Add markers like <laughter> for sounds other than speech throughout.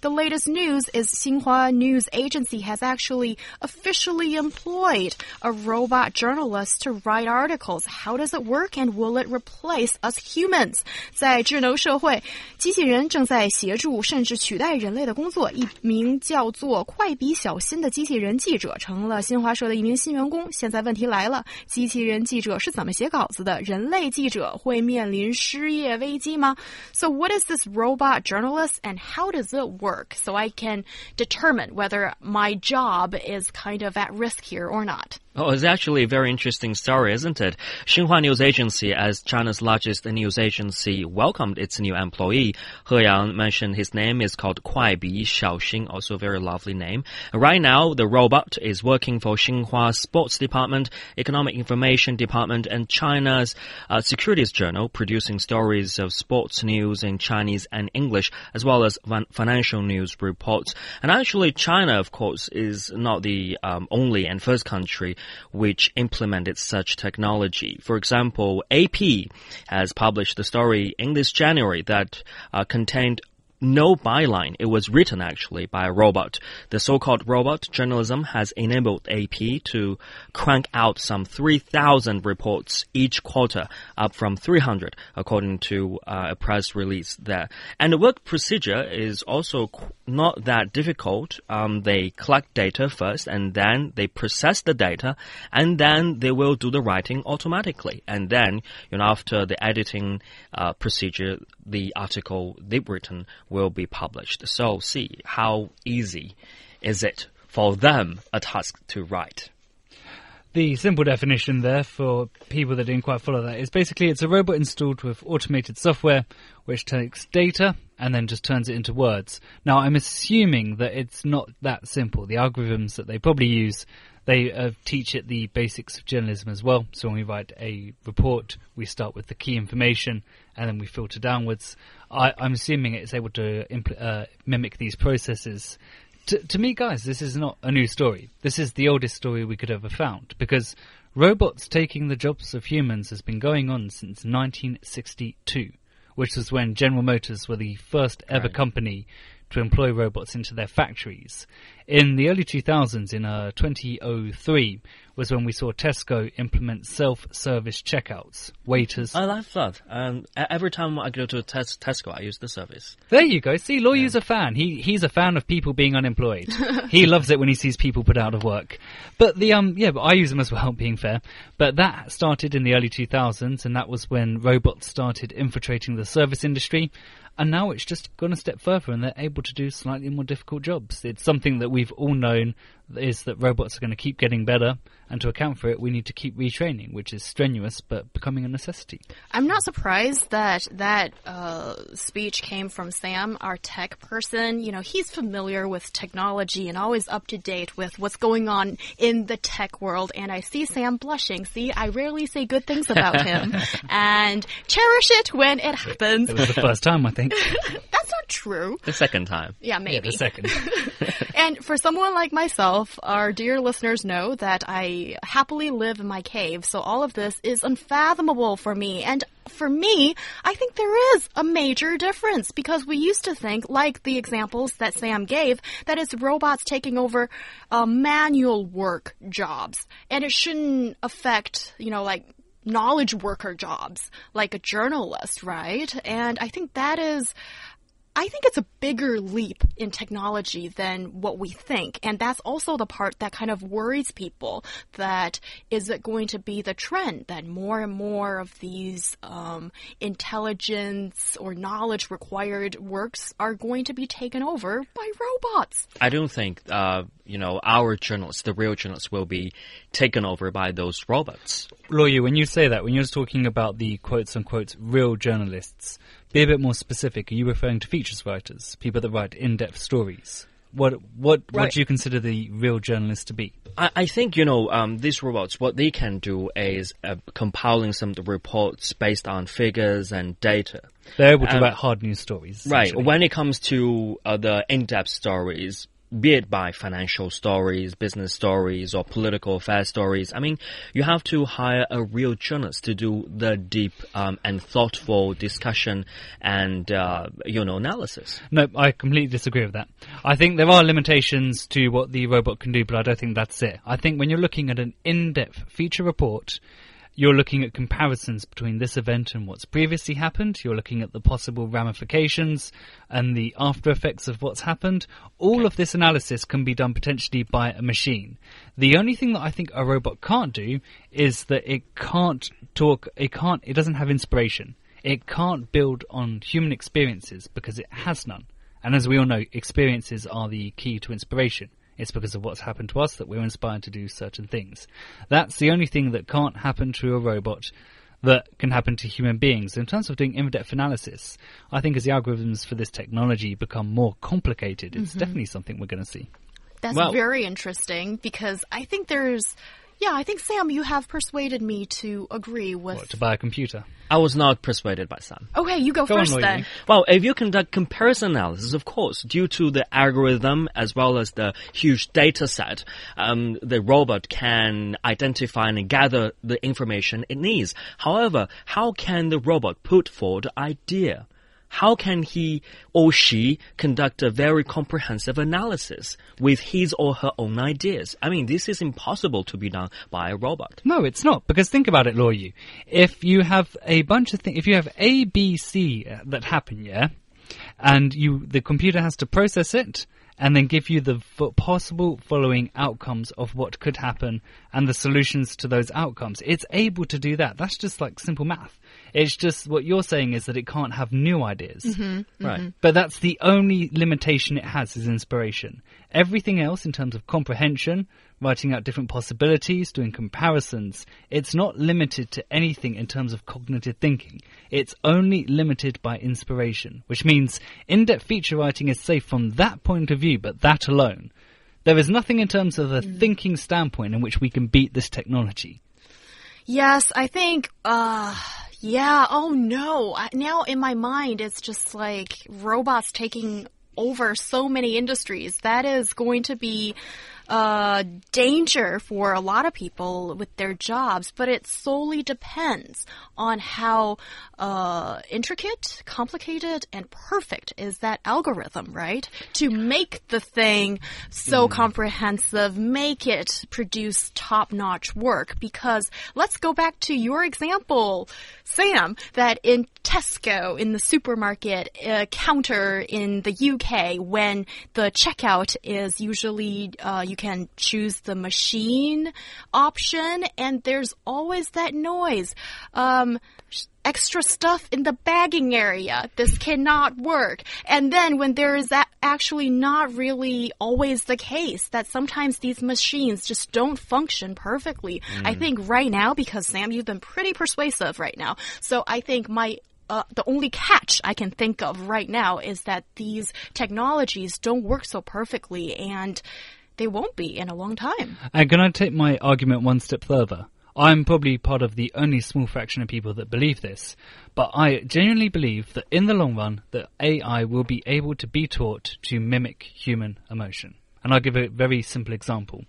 The latest news is Xinhua News Agency has actually officially employed a robot journalist to write articles. How does it work and will it replace us humans? 在智能社会，机器人正在协助甚至取代人类的工作。一名叫做快笔小新的机器人记者成了新华社的一名新员工。现在问题来了，机器人记者是怎么写稿子的？人类记者会面临失业危机吗？So what is this robot journalist and how does it work? Work so I can determine whether my job is kind of at risk here or not. Oh, it's actually a very interesting story, isn't it? Xinhua News Agency, as China's largest news agency, welcomed its new employee. He Yang mentioned his name is called Kuai Bi Xiaoxing, also a very lovely name. Right now, the robot is working for Xinhua Sports Department, Economic Information Department, and China's uh, Securities Journal, producing stories of sports news in Chinese and English, as well as financial news reports. And actually, China, of course, is not the um, only and first country which implemented such technology. For example, AP has published the story in this January that uh, contained no byline. It was written actually by a robot. The so-called robot journalism has enabled AP to crank out some 3,000 reports each quarter, up from 300 according to uh, a press release there. And the work procedure is also not that difficult. Um, they collect data first and then they process the data and then they will do the writing automatically. And then, you know, after the editing uh, procedure, the article they've written will be published. So see how easy is it for them a task to write. The simple definition there for people that didn't quite follow that is basically it's a robot installed with automated software which takes data and then just turns it into words. Now I'm assuming that it's not that simple. The algorithms that they probably use they uh, teach it the basics of journalism as well. So when we write a report, we start with the key information and then we filter downwards. I, am assuming it's able to uh, mimic these processes. T- to me, guys, this is not a new story. This is the oldest story we could ever found because robots taking the jobs of humans has been going on since 1962, which was when General Motors were the first ever right. company to employ robots into their factories. In the early 2000s, in uh, 2003, was when we saw Tesco implement self-service checkouts. Waiters. I like that. Um, every time I go to a tes Tesco, I use the service. There you go. See, Luo Yu's yeah. a fan. He he's a fan of people being unemployed. <laughs> he loves it when he sees people put out of work. But the um yeah, but I use them as well. Being fair, but that started in the early 2000s, and that was when robots started infiltrating the service industry and now it's just gone a step further and they're able to do slightly more difficult jobs. It's something that we've all known is that robots are going to keep getting better, and to account for it, we need to keep retraining, which is strenuous but becoming a necessity. I'm not surprised that that uh, speech came from Sam, our tech person. You know, he's familiar with technology and always up to date with what's going on in the tech world. And I see Sam blushing. See, I rarely say good things about <laughs> him, and cherish it when it happens. It was the first time, I think. <laughs> That's not true. The second time. Yeah, maybe. Yeah, the second. <laughs> and for someone like myself, myself, our dear listeners know that I happily live in my cave, so all of this is unfathomable for me. And for me, I think there is a major difference because we used to think, like the examples that Sam gave, that it's robots taking over uh, manual work jobs. And it shouldn't affect, you know, like knowledge worker jobs, like a journalist, right? And I think that is I think it's a bigger leap in technology than what we think. And that's also the part that kind of worries people that is it going to be the trend that more and more of these um, intelligence or knowledge required works are going to be taken over by robots? I don't think, uh, you know, our journalists, the real journalists, will be taken over by those robots. Luo Yu, when you say that, when you're talking about the quotes unquote real journalists, be a bit more specific. Are you referring to features writers, people that write in-depth stories? What what Right. what do you consider the real journalist to be? I, I think you know um, these robots. What they can do is uh, compiling some reports based on figures and data. They're able to Um, write hard news stories. Right. When it comes to uh, the in-depth stories, be it by financial stories, business stories, or political affairs stories, I mean, you have to hire a real journalist to do the deep um, and thoughtful discussion and uh, you know analysis. No, I completely disagree with that. I think there are limitations to what the robot can do, but I don't think that's it. I think when you're looking at an in-depth feature report, you're looking at comparisons between this event and what's previously happened. You're looking at the possible ramifications and the after effects of what's happened. All of this analysis can be done potentially by a machine. The only thing that I think a robot can't do is that it can't talk, it can't, it doesn't have inspiration. It can't build on human experiences because it has none. And as we all know, experiences are the key to inspiration. It's because of what's happened to us that we're inspired to do certain things. That's the only thing that can't happen to a robot that can happen to human beings. In terms of doing in-depth analysis, I think as the algorithms for this technology become more complicated, it's mm-hmm. definitely something we're going to see. That's Well- very interesting because I think there's, yeah, I think Sam, you have persuaded me to agree with. What, to buy a computer? I was not persuaded by Sam. Okay, you go, Go first Lloyd. then. Well, if you conduct comparison analysis, of course, due to the algorithm as well as the huge data set, um, the robot can identify and gather the information it needs. However, how can the robot put forward the idea? How can he or she conduct a very comprehensive analysis with his or her own ideas? I mean, this is impossible to be done by a robot. No, it's not. Because think about it, Luo Yu. If you have a bunch of things, if you have A, B, C uh, that happen, yeah, and you, the computer has to process it and then give you the possible following outcomes of what could happen and the solutions to those outcomes. It's able to do that. That's just like simple math. It's just what you're saying is that it can't have new ideas. Mm-hmm, mm-hmm. Right. But that's the only limitation it has is inspiration. Everything else in terms of comprehension, writing out different possibilities, doing comparisons, it's not limited to anything in terms of cognitive thinking. It's only limited by inspiration, which means in-depth feature writing is safe from that point of view, but that alone. There is nothing in terms of a thinking standpoint in which we can beat this technology. Yes, I think, uh, yeah, oh no. Now in my mind, it's just like robots taking over so many industries. That is going to be uh, danger for a lot of people with their jobs, but it solely depends on how uh, intricate, complicated, and perfect is that algorithm, right? To make the thing so comprehensive, make it produce top notch work. Because let's go back to your example, Sam, that in Tesco, in the supermarket uh, counter in the UK, when the checkout is usually uh, you can choose the machine option, and there's always that noise. Um, extra stuff in the bagging area. This cannot work. And then when there is that actually not really always the case, that sometimes these machines just don't function perfectly. I think right now, because Sam, you've been pretty persuasive right now. So I think my uh, the only catch I can think of right now is that these technologies don't work so perfectly, and they won't be in a long time. And can I take my argument one step further? I'm probably part of the only small fraction of people that believe this, but I genuinely believe that in the long run, that AI will be able to be taught to mimic human emotion. And I'll give a very simple example.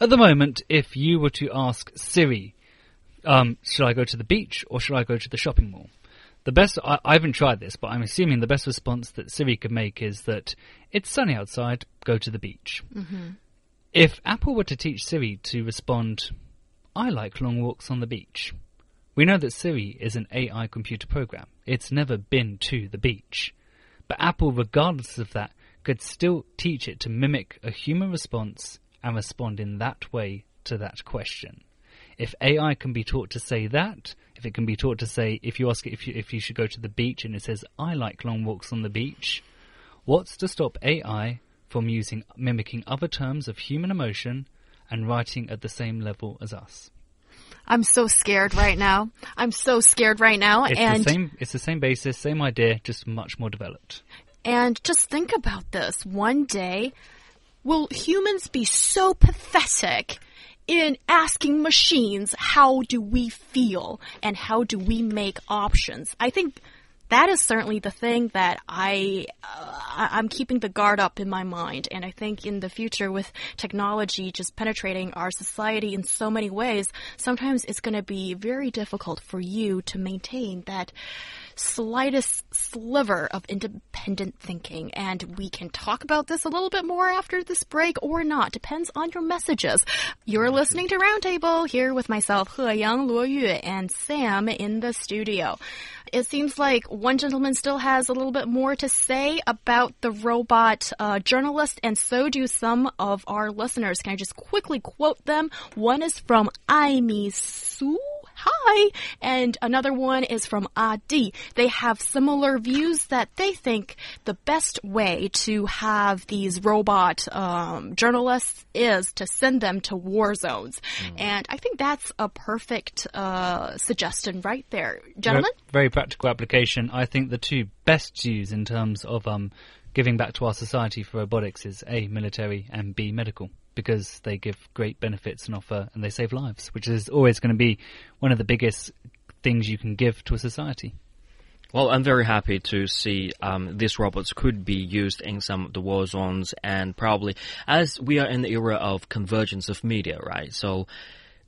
At the moment, if you were to ask Siri, um, should I go to the beach or should I go to the shopping mall? The best, I, I haven't tried this, but I'm assuming the best response that Siri could make is that it's sunny outside, go to the beach. If Apple were to teach Siri to respond, I like long walks on the beach. We know that Siri is an AI computer program. It's never been to the beach. But Apple, regardless of that, could still teach it to mimic a human response and respond in that way to that question. If AI can be taught to say that, if it can be taught to say, if you ask it if you, if you should go to the beach and it says, I like long walks on the beach, what's to stop AI from using, mimicking other terms of human emotion and writing at the same level as us? I'm so scared right now. I'm so scared right now, It's and the same. It's the same basis, same idea, just much more developed. And just think about this. One day, will humans be so pathetic in asking machines how do we feel and how do we make options? I think that is certainly the thing that I uh, I'm keeping the guard up in my mind, and I think in the future with technology just penetrating our society in so many ways, sometimes it's going to be very difficult for you to maintain that slightest sliver of independent thinking. And we can talk about this a little bit more after this break or not. Depends on your messages. You're listening to Roundtable here with myself, He Yang, Luo and Sam in the studio. It seems like one gentleman still has a little bit more to say about the robot uh, journalist, and so do some of our listeners. Can I just quickly quote them? One is from Aimi Su hi. And another one is from Adi. They have similar views that they think the best way to have these robot um, journalists is to send them to war zones. Mm. And I think that's a perfect uh, suggestion right there. Gentlemen? Very, very, practical application. I think the two best use in terms of um, giving back to our society for robotics is A, military, and B, medical because they give great benefits and offer and they save lives, which is always going to be one of the biggest things you can give to a society. Well, I'm very happy to see um, these robots could be used in some of the war zones, and probably as we are in the era of convergence of media, right? So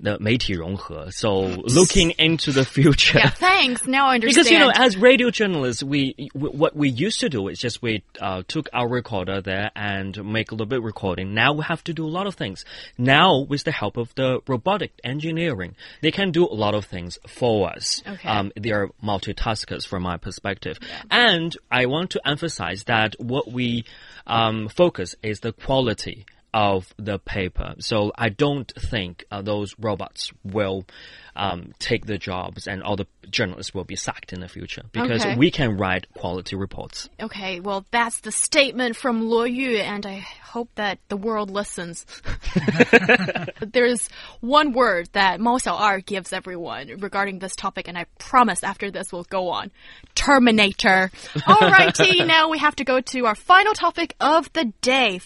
the 媒体融合. So looking into the future. Yeah, thanks. Now I understand. Because you know, as radio journalists, we, we what we used to do is just we uh, took our recorder there and make a little bit recording. Now we have to do a lot of things. Now with the help of the robotic engineering, they can do a lot of things for us. Okay. Um, they are multitaskers from my perspective, yeah. and I want to emphasize that what we um, focus is the quality of the paper. So I don't think uh, those robots will um, take the jobs and all the journalists will be sacked in the future because okay. we can write quality reports. Okay, well, that's the statement from Luo Yu, and I hope that the world listens. <laughs> There's one word that Mao Xiao'er gives everyone regarding this topic, and I promise after this we'll go on. Terminator. <laughs> Alrighty, now we have to go to our final topic of the day.